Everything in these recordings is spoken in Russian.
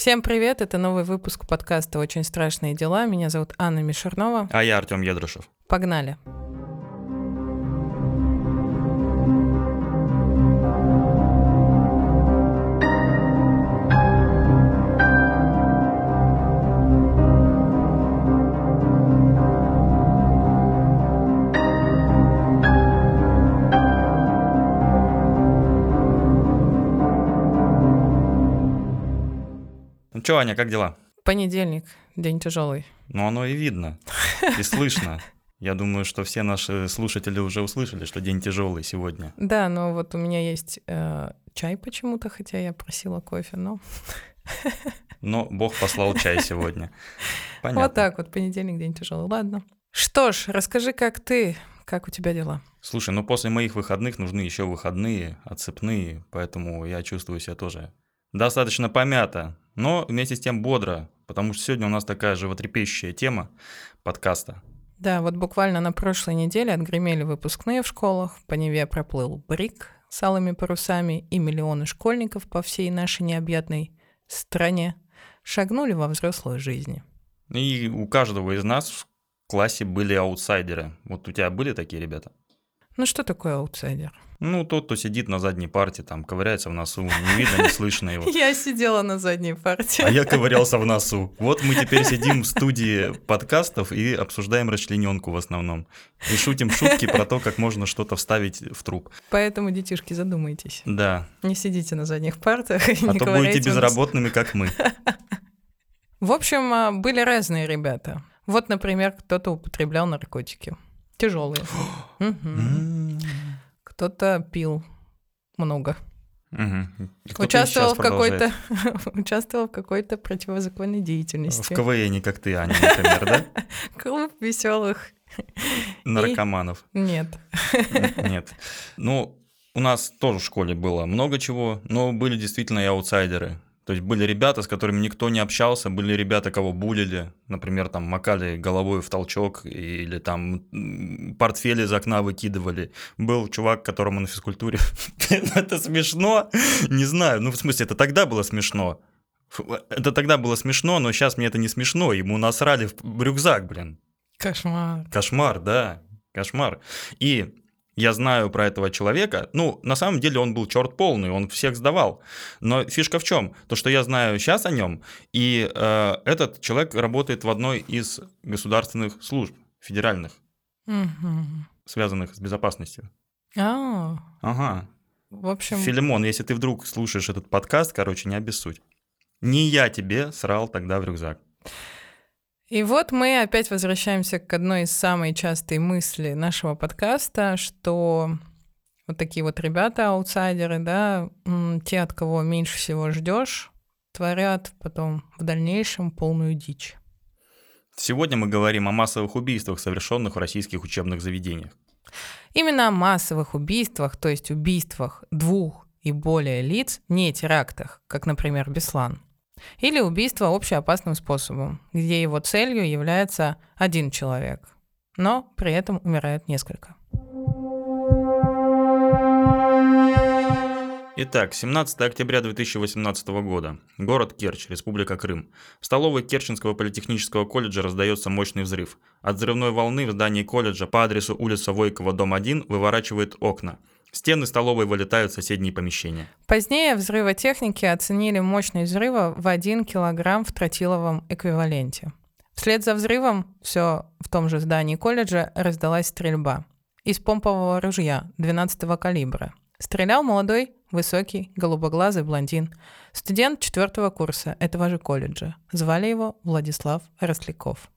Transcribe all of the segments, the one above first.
Всем привет, это новый выпуск подкаста «Очень страшные дела». Меня зовут Анна Мишернова. А я Артем Едрушев. Погнали. Ну что, Аня, как дела? Понедельник, день тяжелый. Ну, оно и видно, и слышно. Я думаю, что все наши слушатели уже услышали, что день тяжелый сегодня. Да, но вот у меня есть э, чай почему-то, хотя я просила кофе, но... Но Бог послал чай сегодня. Понятно. Вот так вот, понедельник, день тяжелый. Ладно. Что ж, расскажи, как ты, как у тебя дела? Слушай, ну после моих выходных нужны еще выходные, отцепные, поэтому я чувствую себя тоже достаточно помято, но вместе с тем бодро, потому что сегодня у нас такая животрепещущая тема подкаста. Да, вот буквально на прошлой неделе отгремели выпускные в школах, по Неве проплыл БРИК с алыми парусами, и миллионы школьников по всей нашей необъятной стране шагнули во взрослую жизнь. И у каждого из нас в классе были аутсайдеры. Вот у тебя были такие ребята? Ну что такое аутсайдер? Ну, тот, кто сидит на задней парте, там, ковыряется в носу, не видно, не слышно его. Я сидела на задней парте. А я ковырялся в носу. Вот мы теперь сидим в студии подкастов и обсуждаем расчлененку в основном. И шутим шутки про то, как можно что-то вставить в труп. Поэтому, детишки, задумайтесь. Да. Не сидите на задних партах и А не то будете безработными, как мы. В общем, а, были разные ребята. Вот, например, кто-то употреблял наркотики. Тяжелые. Кто-то пил много. И и Участвовал в какой-то участвовал в какой-то противозаконной деятельности. В КВН, как ты, Аня, например, да? Клуб веселых. Наркоманов. Нет. Нет. Ну, у нас тоже в школе было много чего, но были действительно и аутсайдеры. То есть были ребята, с которыми никто не общался, были ребята, кого булили, например, там макали головой в толчок или там портфели из окна выкидывали. Был чувак, которому на физкультуре... Это смешно? Не знаю. Ну, в смысле, это тогда было смешно. Фу, Это тогда было смешно, но сейчас мне это не смешно. Ему насрали в рюкзак, блин. Кошмар. Кошмар, да, кошмар. И я знаю про этого человека. Ну, на самом деле он был черт полный, он всех сдавал. Но фишка в чем? То, что я знаю сейчас о нем, и э, этот человек работает в одной из государственных служб, федеральных, Мгм. связанных с безопасностью. А, Ага. в общем, Филимон, если ты вдруг слушаешь этот подкаст, короче, не обессудь. Не я тебе срал тогда в рюкзак. И вот мы опять возвращаемся к одной из самой частой мысли нашего подкаста, что вот такие вот ребята, аутсайдеры, да, те, от кого меньше всего ждешь, творят потом в дальнейшем полную дичь. Сегодня мы говорим о массовых убийствах, совершенных в российских учебных заведениях. Именно о массовых убийствах, то есть убийствах двух и более лиц, не терактах, как, например, Беслан. Или убийство общеопасным способом, где его целью является один человек, но при этом умирает несколько. Итак, 17 октября 2018 года. Город Керчь, Республика Крым. В столовой Керченского политехнического колледжа раздается мощный взрыв. От взрывной волны в здании колледжа по адресу улица Войкова, дом 1 выворачивает окна. Стены столовой вылетают в соседние помещения. Позднее взрывотехники оценили мощность взрыва в 1 килограмм в тротиловом эквиваленте. Вслед за взрывом все в том же здании колледжа раздалась стрельба из помпового ружья 12 калибра. Стрелял молодой, высокий, голубоглазый блондин, студент четвертого курса этого же колледжа. Звали его Владислав Росляков.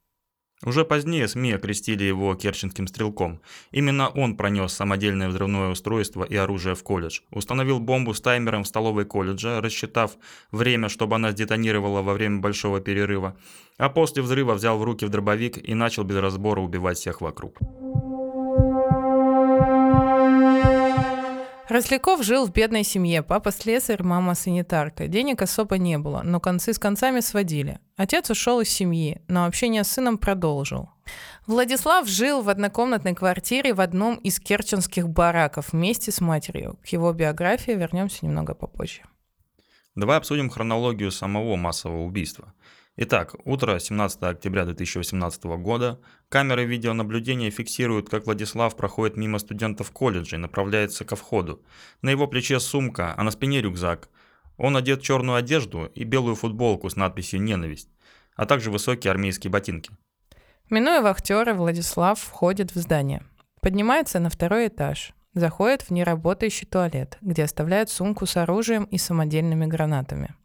Уже позднее СМИ окрестили его керченским стрелком. Именно он пронес самодельное взрывное устройство и оружие в колледж. Установил бомбу с таймером в столовой колледжа, рассчитав время, чтобы она сдетонировала во время большого перерыва. А после взрыва взял в руки в дробовик и начал без разбора убивать всех вокруг. Росляков жил в бедной семье. Папа слесарь, мама санитарка. Денег особо не было, но концы с концами сводили. Отец ушел из семьи, но общение с сыном продолжил. Владислав жил в однокомнатной квартире в одном из керченских бараков вместе с матерью. К его биографии вернемся немного попозже. Давай обсудим хронологию самого массового убийства. Итак, утро 17 октября 2018 года. Камеры видеонаблюдения фиксируют, как Владислав проходит мимо студентов колледжа и направляется ко входу. На его плече сумка, а на спине рюкзак. Он одет в черную одежду и белую футболку с надписью «Ненависть», а также высокие армейские ботинки. Минуя вахтера, Владислав входит в здание. Поднимается на второй этаж. Заходит в неработающий туалет, где оставляет сумку с оружием и самодельными гранатами.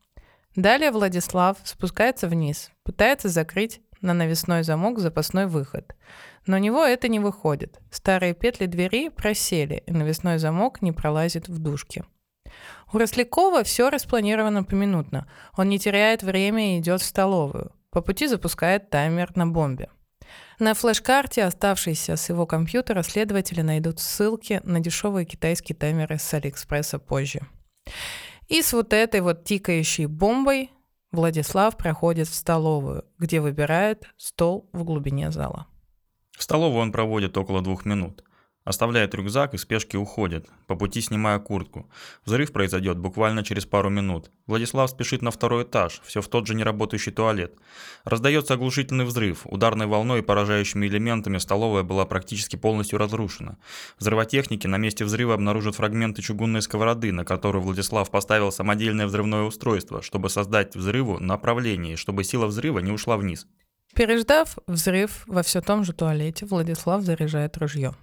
Далее Владислав спускается вниз, пытается закрыть на навесной замок запасной выход. Но у него это не выходит. Старые петли двери просели, и навесной замок не пролазит в дужки. У Рослякова все распланировано поминутно. Он не теряет время и идет в столовую. По пути запускает таймер на бомбе. На флеш-карте, оставшейся с его компьютера, следователи найдут ссылки на дешевые китайские таймеры с Алиэкспресса позже. И с вот этой вот тикающей бомбой Владислав проходит в столовую, где выбирает стол в глубине зала. В столовую он проводит около двух минут. Оставляет рюкзак и в спешке уходит, по пути снимая куртку. Взрыв произойдет буквально через пару минут. Владислав спешит на второй этаж, все в тот же неработающий туалет. Раздается оглушительный взрыв. Ударной волной и поражающими элементами столовая была практически полностью разрушена. Взрывотехники на месте взрыва обнаружат фрагменты чугунной сковороды, на которую Владислав поставил самодельное взрывное устройство, чтобы создать взрыву направление, чтобы сила взрыва не ушла вниз. Переждав взрыв во все том же туалете, Владислав заряжает ружье.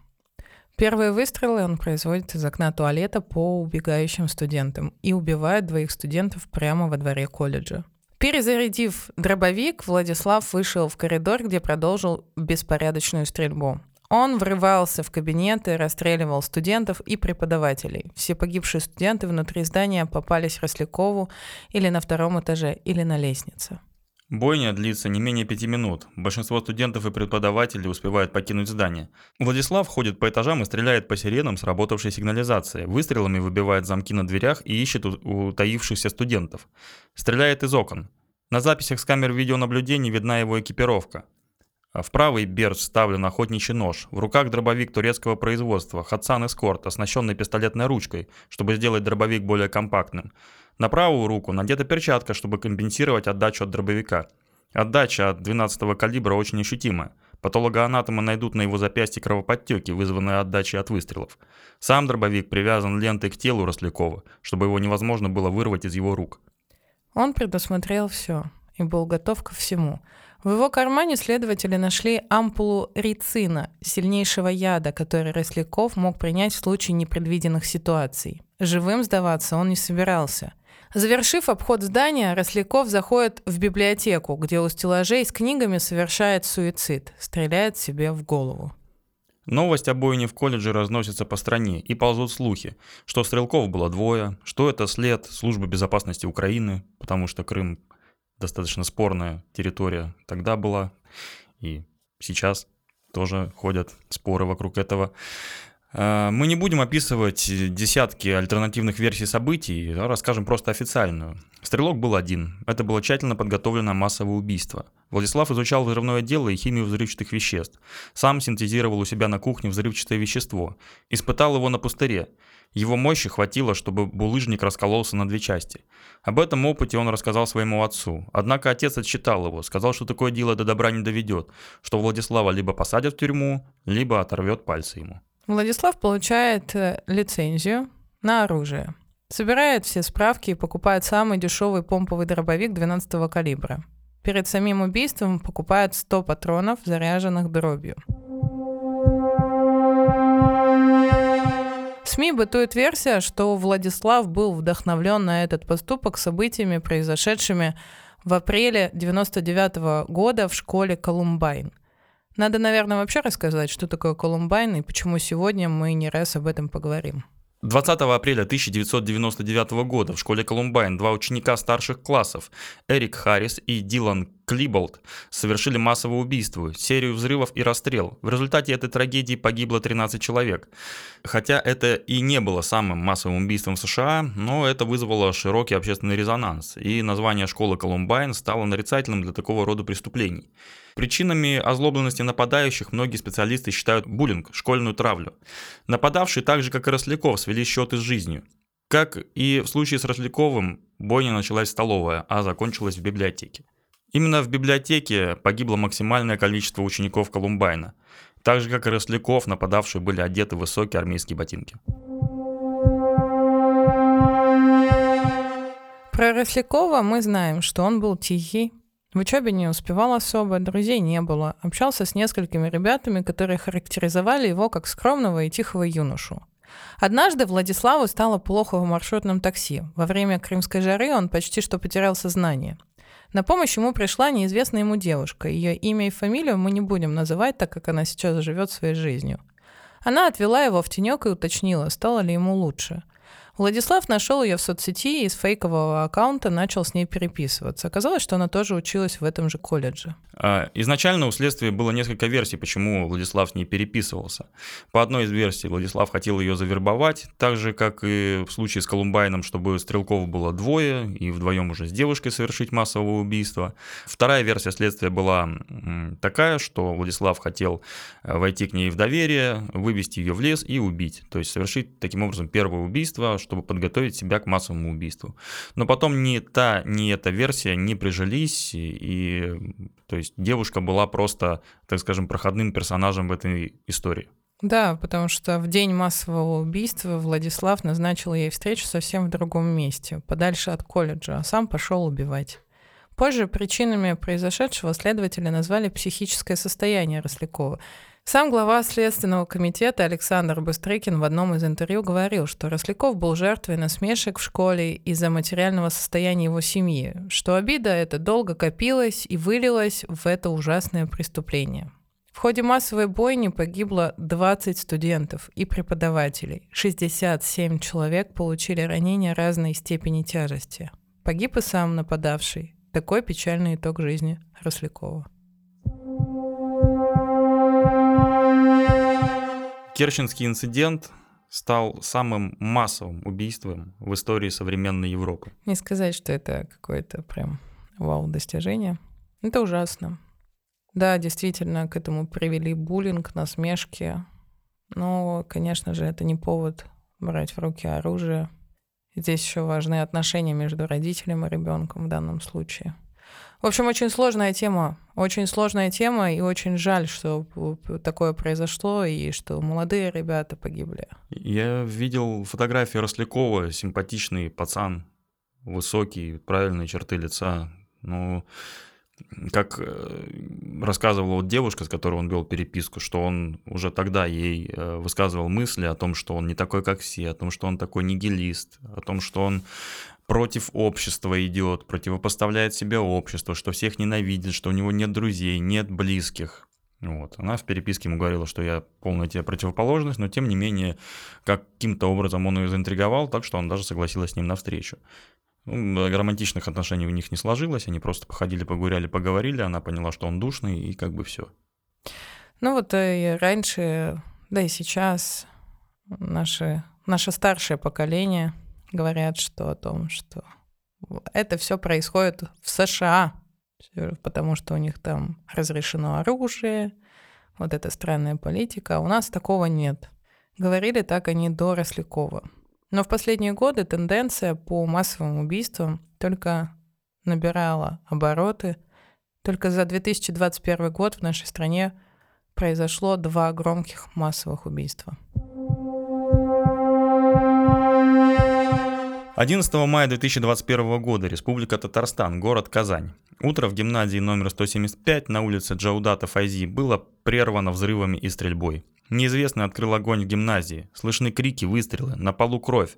Первые выстрелы он производит из окна туалета по убегающим студентам и убивает двоих студентов прямо во дворе колледжа. Перезарядив дробовик, Владислав вышел в коридор, где продолжил беспорядочную стрельбу. Он врывался в кабинеты, расстреливал студентов и преподавателей. Все погибшие студенты внутри здания попались Рослякову или на втором этаже, или на лестнице. Бойня длится не менее пяти минут. Большинство студентов и преподавателей успевают покинуть здание. Владислав ходит по этажам и стреляет по сиренам сработавшей сигнализации. Выстрелами выбивает замки на дверях и ищет утаившихся студентов. Стреляет из окон. На записях с камер видеонаблюдения видна его экипировка. В правый берц вставлен охотничий нож. В руках дробовик турецкого производства Хатсан Эскорт, оснащенный пистолетной ручкой, чтобы сделать дробовик более компактным. На правую руку надета перчатка, чтобы компенсировать отдачу от дробовика. Отдача от 12 калибра очень ощутимая. Патологоанатомы найдут на его запястье кровоподтеки, вызванные отдачей от выстрелов. Сам дробовик привязан лентой к телу Рослякова, чтобы его невозможно было вырвать из его рук. Он предусмотрел все и был готов ко всему. В его кармане следователи нашли ампулу рицина, сильнейшего яда, который Росляков мог принять в случае непредвиденных ситуаций. Живым сдаваться он не собирался – Завершив обход здания, Росляков заходит в библиотеку, где у стеллажей с книгами совершает суицид, стреляет себе в голову. Новость о бойне в колледже разносится по стране, и ползут слухи, что стрелков было двое, что это след службы безопасности Украины, потому что Крым достаточно спорная территория тогда была, и сейчас тоже ходят споры вокруг этого. Э, мы не будем описывать десятки альтернативных версий событий, расскажем просто официальную. Стрелок был один. Это было тщательно подготовленное массовое убийство. Владислав изучал взрывное дело и химию взрывчатых веществ. Сам синтезировал у себя на кухне взрывчатое вещество. Испытал его на пустыре. Его мощи хватило, чтобы булыжник раскололся на две части. Об этом опыте он рассказал своему отцу. Однако отец отчитал его, сказал, что такое дело до добра не доведет, что Владислава либо посадят в тюрьму, либо оторвет пальцы ему. Владислав получает э, лицензию на оружие, собирает все справки и покупает самый дешевый помповый дробовик 12 калибра. Перед самим убийством покупает 100 патронов, заряженных дробью. В СМИ бытует версия, что Владислав был вдохновлен на этот поступок событиями, произошедшими в апреле 1999 года в школе Колумбайн – надо, наверное, вообще рассказать, что такое Колумбайн и почему сегодня мы не раз об этом поговорим. 20 апреля 1999 года в школе Колумбайн два ученика старших классов, Эрик Харрис и Дилан Клиболд, совершили массовое убийство, серию взрывов и расстрел. В результате этой трагедии погибло 13 человек. Хотя это и не было самым массовым убийством в США, но это вызвало широкий общественный резонанс, и название школы Колумбайн стало нарицательным для такого рода преступлений. Причинами озлобленности нападающих многие специалисты считают буллинг, школьную травлю. Нападавшие, так же как и Росляков, свели счеты с жизнью. Как и в случае с Росляковым, бойня началась в столовой, а закончилась в библиотеке. Именно в библиотеке погибло максимальное количество учеников Колумбайна, так же как и росляков, нападавшие были одеты в высокие армейские ботинки. Про Рослякова мы знаем, что он был тихий, в учебе не успевал особо, друзей не было. Общался с несколькими ребятами, которые характеризовали его как скромного и тихого юношу. Однажды Владиславу стало плохо в маршрутном такси. Во время крымской жары он почти что потерял сознание. На помощь ему пришла неизвестная ему девушка. Ее имя и фамилию мы не будем называть, так как она сейчас живет своей жизнью. Она отвела его в тенек и уточнила, стало ли ему лучше – Владислав нашел ее в соцсети и из фейкового аккаунта начал с ней переписываться. Оказалось, что она тоже училась в этом же колледже. А, изначально у следствия было несколько версий, почему Владислав с ней переписывался. По одной из версий Владислав хотел ее завербовать, так же, как и в случае с Колумбайном, чтобы стрелков было двое, и вдвоем уже с девушкой совершить массовое убийство. Вторая версия следствия была такая, что Владислав хотел э, войти к ней в доверие, вывести ее в лес и убить. То есть совершить таким образом первое убийство, чтобы подготовить себя к массовому убийству. Но потом ни та, ни эта версия не прижились, и то есть девушка была просто, так скажем, проходным персонажем в этой истории. Да, потому что в день массового убийства Владислав назначил ей встречу совсем в другом месте, подальше от колледжа, а сам пошел убивать. Позже причинами произошедшего следователи назвали психическое состояние Рослякова. Сам глава Следственного комитета Александр Быстрыкин в одном из интервью говорил, что Росляков был жертвой насмешек в школе из-за материального состояния его семьи, что обида эта долго копилась и вылилась в это ужасное преступление. В ходе массовой бойни погибло 20 студентов и преподавателей. 67 человек получили ранения разной степени тяжести. Погиб и сам нападавший. Такой печальный итог жизни Рослякова. Керченский инцидент стал самым массовым убийством в истории современной Европы. Не сказать, что это какое-то прям вау-достижение. Это ужасно. Да, действительно, к этому привели буллинг, насмешки. Но, конечно же, это не повод брать в руки оружие. Здесь еще важны отношения между родителем и ребенком в данном случае. В общем, очень сложная тема. Очень сложная тема, и очень жаль, что такое произошло, и что молодые ребята погибли. Я видел фотографии Рослякова, симпатичный пацан, высокий, правильные черты лица. Ну, как э, рассказывала вот девушка, с которой он вел переписку, что он уже тогда ей э, высказывал мысли о том, что он не такой, как все, о том, что он такой нигилист, о том, что он против общества идет, противопоставляет себя обществу, что всех ненавидит, что у него нет друзей, нет близких. Вот. Она в переписке ему говорила, что я полная тебе противоположность, но тем не менее каким-то образом он ее заинтриговал, так что он даже согласилась с ним навстречу. Ну, романтичных отношений у них не сложилось, они просто походили, погуряли, поговорили, она поняла, что он душный, и как бы все. Ну вот э, и раньше, да и сейчас наши, наше старшее поколение – говорят, что о том, что это все происходит в США, потому что у них там разрешено оружие, вот эта странная политика. А у нас такого нет. Говорили так они до Рослякова. Но в последние годы тенденция по массовым убийствам только набирала обороты. Только за 2021 год в нашей стране произошло два громких массовых убийства. 11 мая 2021 года Республика Татарстан, город Казань. Утро в гимназии номер 175 на улице Джаудата Файзи было прервано взрывами и стрельбой. Неизвестный открыл огонь в гимназии. Слышны крики, выстрелы, на полу кровь.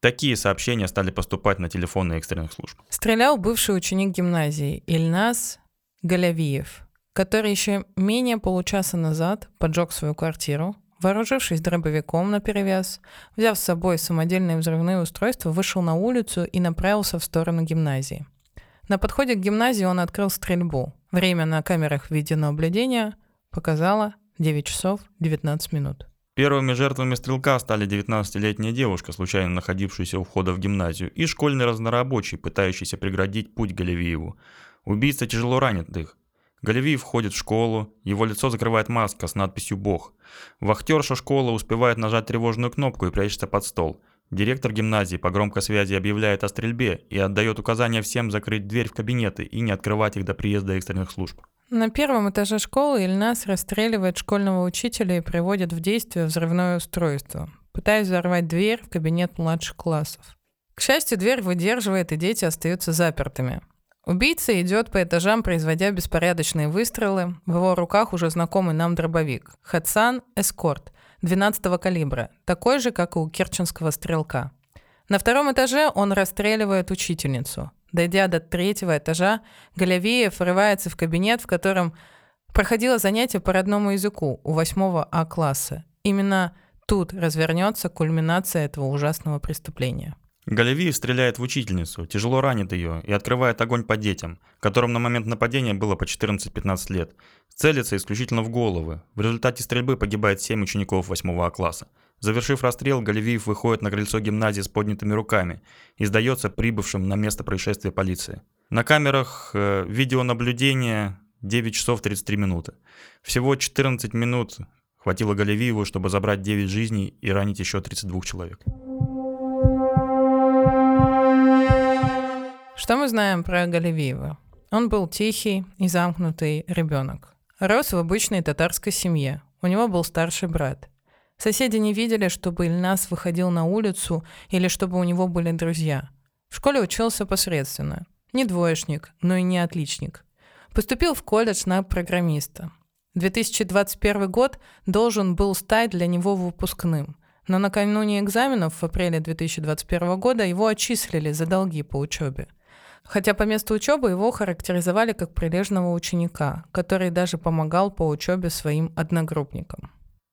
Такие сообщения стали поступать на телефоны экстренных служб. Стрелял бывший ученик гимназии Ильнас Галявиев, который еще менее получаса назад поджег свою квартиру, Вооружившись дробовиком на перевес, взяв с собой самодельные взрывные устройства, вышел на улицу и направился в сторону гимназии. На подходе к гимназии он открыл стрельбу. Время на камерах видеонаблюдения показало 9 часов 19 минут. Первыми жертвами стрелка стали 19-летняя девушка, случайно находившаяся у входа в гимназию, и школьный разнорабочий, пытающийся преградить путь Галевиеву. Убийца тяжело ранит их. Галевий входит в школу, его лицо закрывает маска с надписью «Бог». Вахтерша школы успевает нажать тревожную кнопку и прячется под стол. Директор гимназии по громкой связи объявляет о стрельбе и отдает указания всем закрыть дверь в кабинеты и не открывать их до приезда экстренных служб. На первом этаже школы Ильнас расстреливает школьного учителя и приводит в действие взрывное устройство, пытаясь взорвать дверь в кабинет младших классов. К счастью, дверь выдерживает, и дети остаются запертыми. Убийца идет по этажам, производя беспорядочные выстрелы. В его руках уже знакомый нам дробовик. Хатсан Эскорт, 12 калибра, такой же, как и у керченского стрелка. На втором этаже он расстреливает учительницу. Дойдя до третьего этажа, Галявеев врывается в кабинет, в котором проходило занятие по родному языку у 8 А класса. Именно тут развернется кульминация этого ужасного преступления. Галевиев стреляет в учительницу, тяжело ранит ее и открывает огонь по детям, которым на момент нападения было по 14-15 лет. Целится исключительно в головы. В результате стрельбы погибает 7 учеников 8 А класса. Завершив расстрел, Галевиев выходит на крыльцо гимназии с поднятыми руками и сдается прибывшим на место происшествия полиции. На камерах э, видеонаблюдения 9 часов 33 минуты. Всего 14 минут хватило Галевиеву, чтобы забрать 9 жизней и ранить еще 32 человек. Что мы знаем про Галевиева? Он был тихий и замкнутый ребенок. Рос в обычной татарской семье. У него был старший брат. Соседи не видели, чтобы Ильнас выходил на улицу или чтобы у него были друзья. В школе учился посредственно. Не двоечник, но и не отличник. Поступил в колледж на программиста. 2021 год должен был стать для него выпускным, но накануне экзаменов в апреле 2021 года его отчислили за долги по учебе. Хотя по месту учебы его характеризовали как прилежного ученика, который даже помогал по учебе своим одногруппникам.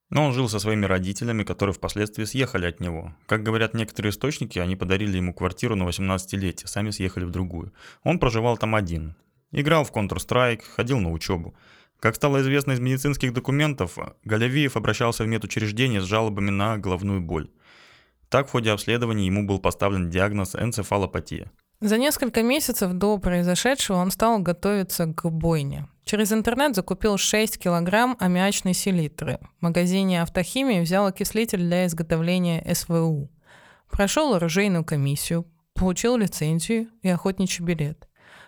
Но он жил со своими родителями, которые впоследствии съехали от него. Как говорят некоторые источники, они подарили ему квартиру на 18-летие, сами съехали в другую. Он проживал там один. Играл в Counter-Strike, ходил на учебу. Как стало известно из медицинских документов, Галявиев обращался в медучреждение с жалобами на головную боль. Так в ходе обследования ему был поставлен диагноз энцефалопатия. За несколько месяцев до произошедшего он стал готовиться к бойне. Через интернет закупил 6 килограмм аммиачной селитры. В магазине автохимии взял окислитель для изготовления СВУ. Прошел оружейную комиссию, получил лицензию и охотничий билет.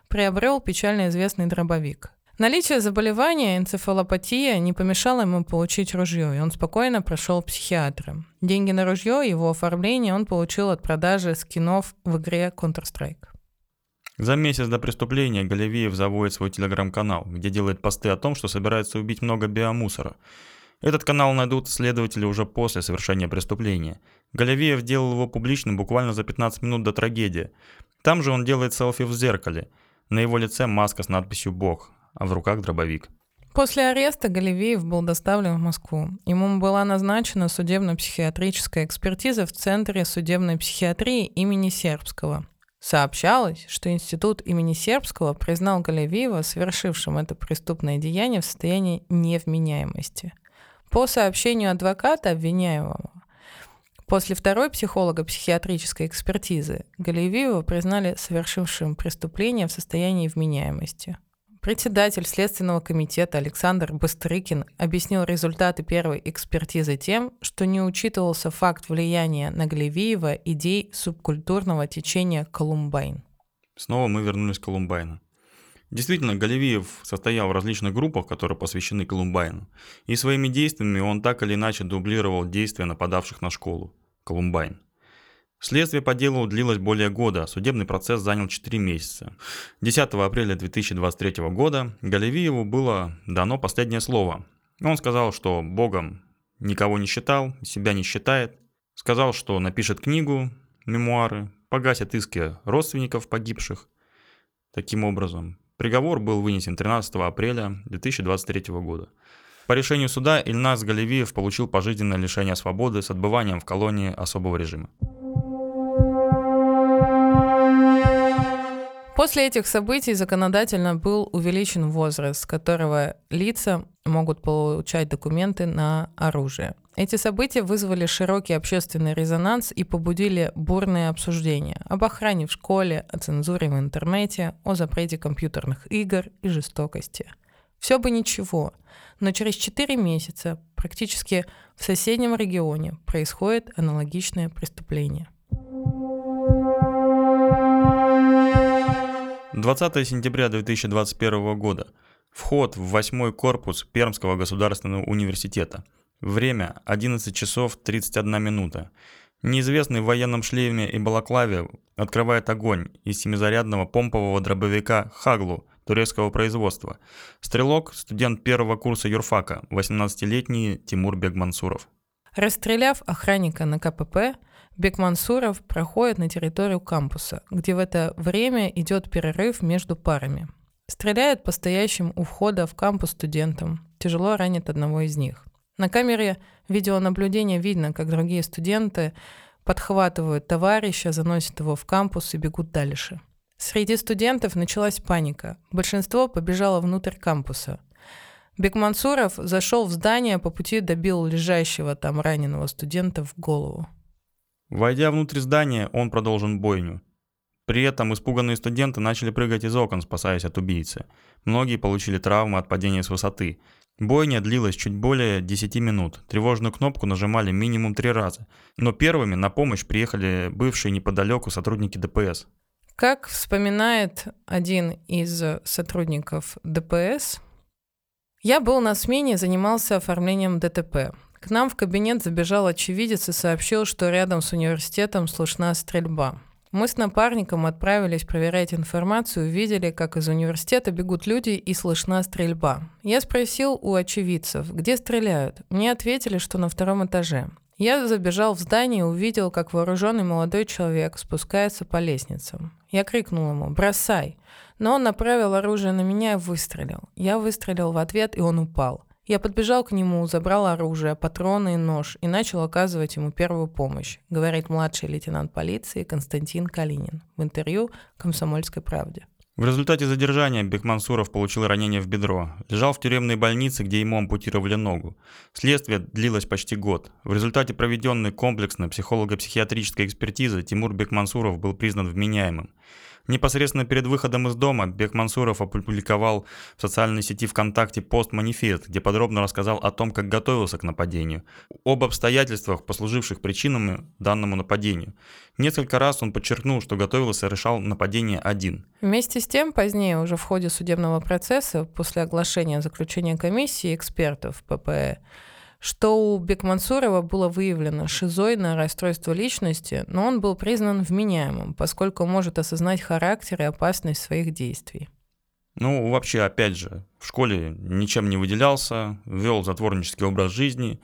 Приобрел печально известный дробовик. Наличие заболевания энцефалопатия не помешало ему получить ружье, и он спокойно прошел психиатра. Деньги на ружье и его оформление он получил от продажи скинов в игре Counter-Strike. За месяц до преступления Галевеев заводит свой телеграм-канал, где делает посты о том, что собирается убить много биомусора. Этот канал найдут следователи уже после совершения преступления. Галевеев делал его публичным буквально за 15 минут до трагедии. Там же он делает селфи в зеркале. На его лице маска с надписью «Бог», а в руках дробовик. После ареста Галевеев был доставлен в Москву. Ему была назначена судебно-психиатрическая экспертиза в Центре судебной психиатрии имени Сербского. Сообщалось, что институт имени Сербского признал Галевиева совершившим это преступное деяние в состоянии невменяемости. По сообщению адвоката обвиняемого, после второй психолого-психиатрической экспертизы Галевиева признали совершившим преступление в состоянии вменяемости. Председатель Следственного комитета Александр Быстрыкин объяснил результаты первой экспертизы тем, что не учитывался факт влияния на Глевиева идей субкультурного течения Колумбайн. Снова мы вернулись к Колумбайну. Действительно, Галевиев состоял в различных группах, которые посвящены Колумбайну, и своими действиями он так или иначе дублировал действия нападавших на школу – Колумбайн. Следствие по делу длилось более года, судебный процесс занял 4 месяца. 10 апреля 2023 года Галевиеву было дано последнее слово. Он сказал, что Богом никого не считал, себя не считает. Сказал, что напишет книгу, мемуары, погасит иски родственников погибших. Таким образом, приговор был вынесен 13 апреля 2023 года. По решению суда Ильнас Галевиев получил пожизненное лишение свободы с отбыванием в колонии особого режима. После этих событий законодательно был увеличен возраст, с которого лица могут получать документы на оружие. Эти события вызвали широкий общественный резонанс и побудили бурные обсуждения об охране в школе, о цензуре в интернете, о запрете компьютерных игр и жестокости. Все бы ничего, но через 4 месяца практически в соседнем регионе происходит аналогичное преступление – 20 сентября 2021 года. Вход в восьмой корпус Пермского государственного университета. Время 11 часов 31 минута. Неизвестный в военном шлеме и балаклаве открывает огонь из семизарядного помпового дробовика «Хаглу» турецкого производства. Стрелок – студент первого курса юрфака, 18-летний Тимур Бегмансуров. Расстреляв охранника на КПП, Бекмансуров проходит на территорию кампуса, где в это время идет перерыв между парами. Стреляет по стоящим у входа в кампус студентам, тяжело ранит одного из них. На камере видеонаблюдения видно, как другие студенты подхватывают товарища, заносят его в кампус и бегут дальше. Среди студентов началась паника. Большинство побежало внутрь кампуса. Бекмансуров зашел в здание, по пути добил лежащего там раненого студента в голову. Войдя внутрь здания, он продолжил бойню. При этом испуганные студенты начали прыгать из окон, спасаясь от убийцы. Многие получили травмы от падения с высоты. Бойня длилась чуть более 10 минут. Тревожную кнопку нажимали минимум три раза. Но первыми на помощь приехали бывшие неподалеку сотрудники ДПС. Как вспоминает один из сотрудников ДПС, я был на смене занимался оформлением ДТП. К нам в кабинет забежал очевидец и сообщил, что рядом с университетом слышна стрельба. Мы с напарником отправились проверять информацию, видели, как из университета бегут люди и слышна стрельба. Я спросил у очевидцев, где стреляют. Мне ответили, что на втором этаже. Я забежал в здание и увидел, как вооруженный молодой человек спускается по лестницам. Я крикнул ему «Бросай!», но он направил оружие на меня и выстрелил. Я выстрелил в ответ, и он упал. Я подбежал к нему, забрал оружие, патроны и нож и начал оказывать ему первую помощь, говорит младший лейтенант полиции Константин Калинин в интервью «Комсомольской правде». В результате задержания Бекмансуров получил ранение в бедро. Лежал в тюремной больнице, где ему ампутировали ногу. Следствие длилось почти год. В результате проведенной комплексной психолого-психиатрической экспертизы Тимур Бекмансуров был признан вменяемым. Непосредственно перед выходом из дома Бек Мансуров опубликовал в социальной сети ВКонтакте пост-манифест, где подробно рассказал о том, как готовился к нападению, об обстоятельствах, послуживших причинами данному нападению. Несколько раз он подчеркнул, что готовился и решал нападение один. Вместе с тем, позднее, уже в ходе судебного процесса, после оглашения заключения комиссии экспертов ППЭ, что у Бекмансурова было выявлено шизоидное расстройство личности, но он был признан вменяемым, поскольку может осознать характер и опасность своих действий. Ну, вообще, опять же, в школе ничем не выделялся, вел затворнический образ жизни,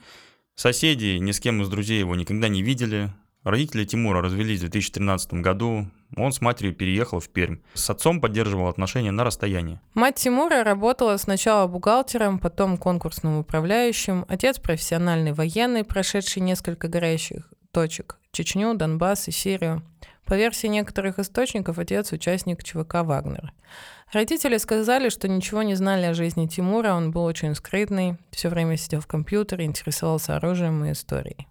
соседи ни с кем из друзей его никогда не видели, Родители Тимура развелись в 2013 году. Он с матерью переехал в Пермь. С отцом поддерживал отношения на расстоянии. Мать Тимура работала сначала бухгалтером, потом конкурсным управляющим. Отец профессиональный военный, прошедший несколько горящих точек. Чечню, Донбасс и Сирию. По версии некоторых источников, отец участник ЧВК «Вагнер». Родители сказали, что ничего не знали о жизни Тимура, он был очень скрытный, все время сидел в компьютере, интересовался оружием и историей.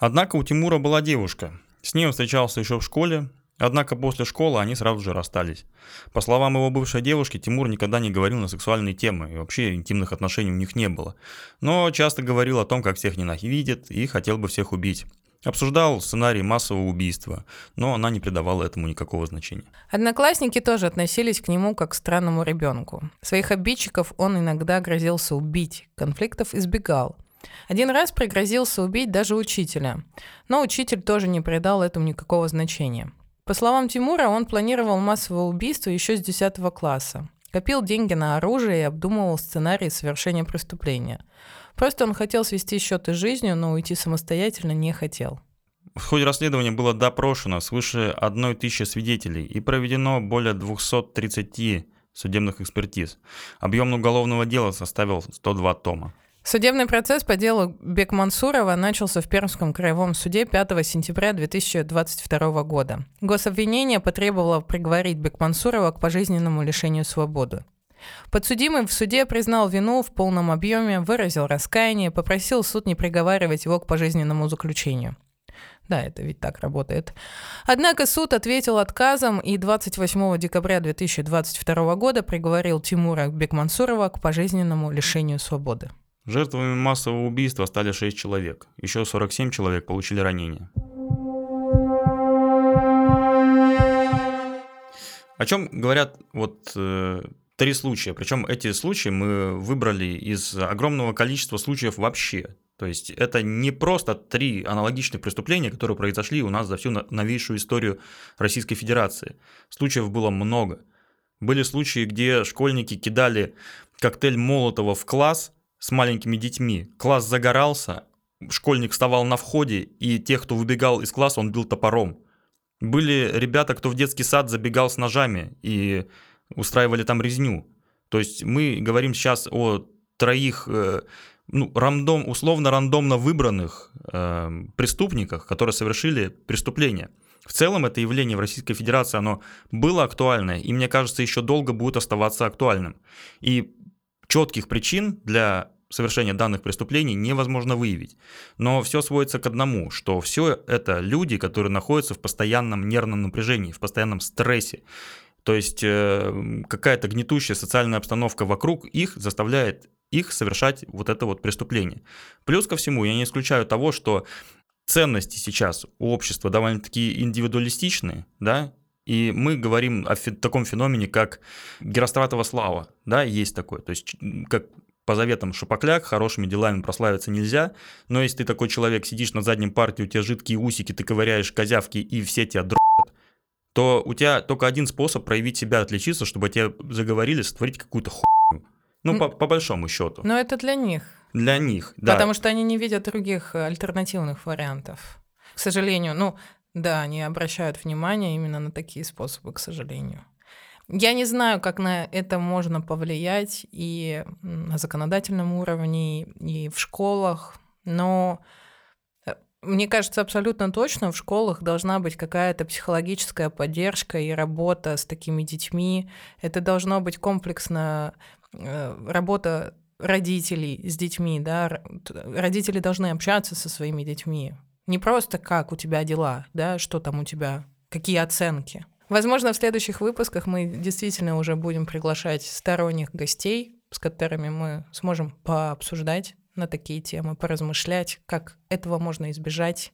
Однако у Тимура была девушка. С ней он встречался еще в школе, однако после школы они сразу же расстались. По словам его бывшей девушки, Тимур никогда не говорил на сексуальные темы, и вообще интимных отношений у них не было. Но часто говорил о том, как всех ненавидит и хотел бы всех убить. Обсуждал сценарий массового убийства, но она не придавала этому никакого значения. Одноклассники тоже относились к нему как к странному ребенку. Своих обидчиков он иногда грозился убить, конфликтов избегал – один раз пригрозился убить даже учителя, но учитель тоже не придал этому никакого значения. По словам Тимура, он планировал массовое убийство еще с 10 класса. Копил деньги на оружие и обдумывал сценарий совершения преступления. Просто он хотел свести счеты с жизнью, но уйти самостоятельно не хотел. В ходе расследования было допрошено свыше одной тысячи свидетелей и проведено более 230 судебных экспертиз. Объем уголовного дела составил 102 тома. Судебный процесс по делу Бекмансурова начался в Пермском краевом суде 5 сентября 2022 года. Гособвинение потребовало приговорить Бекмансурова к пожизненному лишению свободы. Подсудимый в суде признал вину в полном объеме, выразил раскаяние, попросил суд не приговаривать его к пожизненному заключению. Да, это ведь так работает. Однако суд ответил отказом и 28 декабря 2022 года приговорил Тимура Бекмансурова к пожизненному лишению свободы. Жертвами массового убийства стали 6 человек. Еще 47 человек получили ранения. О чем говорят вот э, три случая. Причем эти случаи мы выбрали из огромного количества случаев вообще. То есть это не просто три аналогичных преступления, которые произошли у нас за всю новейшую историю Российской Федерации. Случаев было много. Были случаи, где школьники кидали коктейль Молотова в класс с маленькими детьми. Класс загорался, школьник вставал на входе, и тех, кто выбегал из класса, он бил топором. Были ребята, кто в детский сад забегал с ножами и устраивали там резню. То есть мы говорим сейчас о троих э, ну, рандом, условно рандомно выбранных э, преступниках, которые совершили преступление. В целом это явление в Российской Федерации, оно было актуальное, и мне кажется, еще долго будет оставаться актуальным. И четких причин для совершения данных преступлений невозможно выявить. Но все сводится к одному, что все это люди, которые находятся в постоянном нервном напряжении, в постоянном стрессе. То есть э, какая-то гнетущая социальная обстановка вокруг их заставляет их совершать вот это вот преступление. Плюс ко всему, я не исключаю того, что ценности сейчас у общества довольно-таки индивидуалистичные, да, и мы говорим о фе- таком феномене, как Геростратова слава, да, есть такое, то есть как по заветам Шапокляк, хорошими делами прославиться нельзя, но если ты такой человек, сидишь на заднем парте, у тебя жидкие усики, ты ковыряешь козявки, и все тебя дрот, то у тебя только один способ проявить себя, отличиться, чтобы тебя заговорили, сотворить какую-то хуйню. Ну, по, по большому счету. Но это для них. Для них, да. Потому что они не видят других э, альтернативных вариантов. К сожалению, ну, да, они обращают внимание именно на такие способы, к сожалению. Я не знаю, как на это можно повлиять и на законодательном уровне, и в школах, но э, мне кажется, абсолютно точно в школах должна быть какая-то психологическая поддержка и работа с такими детьми. Это должно быть комплексно Э, работа родителей с детьми, да, родители должны общаться со своими детьми. Не просто как у тебя дела, да, что там у тебя, какие оценки. Возможно, в следующих выпусках мы действительно уже будем приглашать сторонних гостей, с которыми мы сможем пообсуждать на такие темы, поразмышлять, как этого можно избежать,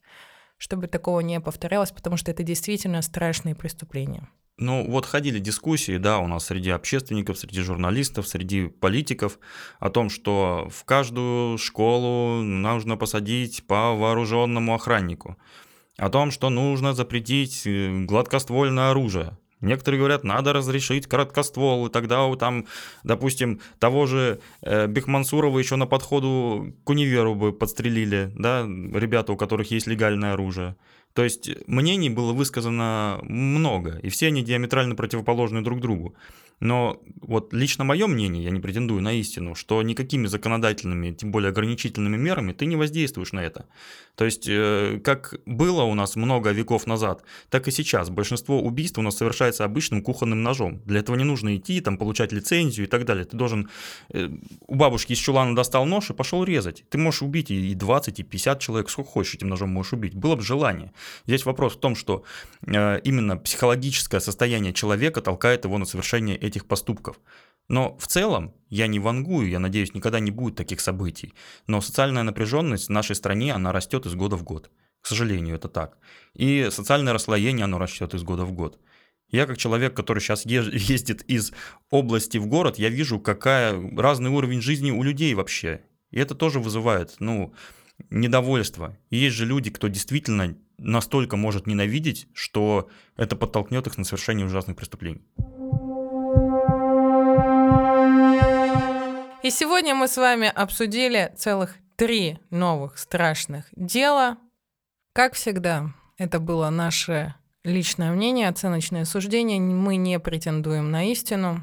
чтобы такого не повторялось, потому что это действительно страшные преступления. Ну, вот ходили дискуссии, да, у нас среди общественников, среди журналистов, среди политиков о том, что в каждую школу нужно посадить по вооруженному охраннику, о том, что нужно запретить э, гладкоствольное оружие. Некоторые говорят, надо разрешить короткоствол, и тогда там, допустим, того же э, Бехмансурова еще на подходу к универу бы подстрелили, да, ребята, у которых есть легальное оружие. То есть мнений было высказано много, и все они диаметрально противоположны друг другу. Но вот лично мое мнение, я не претендую на истину, что никакими законодательными, тем более ограничительными мерами ты не воздействуешь на это. То есть, э, как было у нас много веков назад, так и сейчас. Большинство убийств у нас совершается обычным кухонным ножом. Для этого не нужно идти, там, получать лицензию и так далее. Ты должен... Э, у бабушки из чулана достал нож и пошел резать. Ты можешь убить и 20, и 50 человек, сколько хочешь этим ножом можешь убить. Было бы желание. Здесь вопрос в том, что э, именно психологическое состояние человека толкает его на совершение этих поступков. Но в целом я не вангую, я надеюсь, никогда не будет таких событий. Но социальная напряженность в нашей стране, она растет из года в год. К сожалению, это так. И социальное расслоение, оно растет из года в год. Я как человек, который сейчас ездит из области в город, я вижу, какая разный уровень жизни у людей вообще. И это тоже вызывает, ну, недовольство. И есть же люди, кто действительно настолько может ненавидеть, что это подтолкнет их на совершение ужасных преступлений. И сегодня мы с вами обсудили целых три новых страшных дела. Как всегда, это было наше личное мнение, оценочное суждение. Мы не претендуем на истину.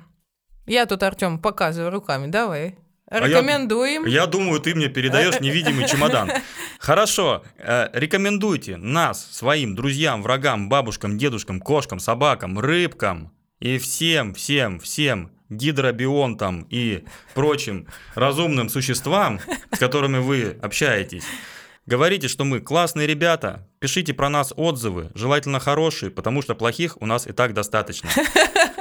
Я тут, Артем, показываю руками. Давай. Рекомендуем. А я, я думаю, ты мне передаешь невидимый чемодан. Хорошо, э, рекомендуйте нас своим друзьям, врагам, бабушкам, дедушкам, кошкам, собакам, рыбкам и всем, всем, всем гидробионтам и прочим разумным существам, с которыми вы общаетесь. Говорите, что мы классные ребята, пишите про нас отзывы, желательно хорошие, потому что плохих у нас и так достаточно.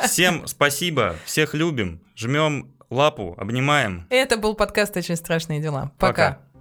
Всем спасибо, всех любим, жмем лапу, обнимаем. Это был подкаст «Очень страшные дела». Пока. Пока.